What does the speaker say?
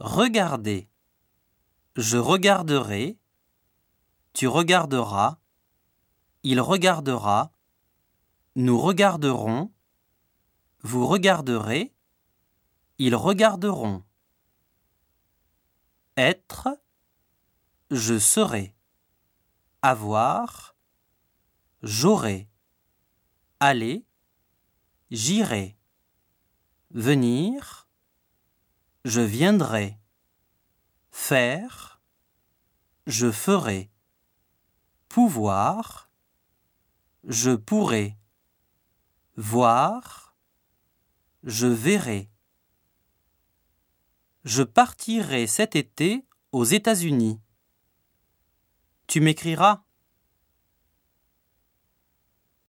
Regardez. Je regarderai. Tu regarderas. Il regardera. Nous regarderons. Vous regarderez. Ils regarderont. Être. Je serai. Avoir. J'aurai. Aller. J'irai. Venir. Je viendrai. Faire. Je ferai. Pouvoir. Je pourrai. Voir. Je verrai. Je partirai cet été aux États-Unis. Tu m'écriras?